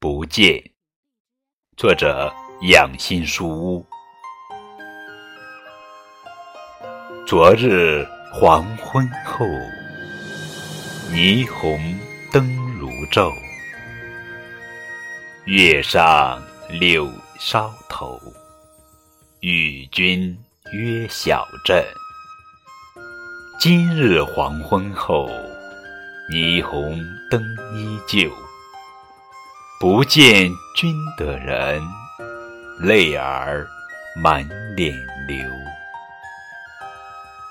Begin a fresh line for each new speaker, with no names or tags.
不见。作者：养心书屋。昨日黄昏后，霓虹灯如昼，月上柳梢头，与君约小镇。今日黄昏后，霓虹灯依旧。不见君的人，泪儿满脸流。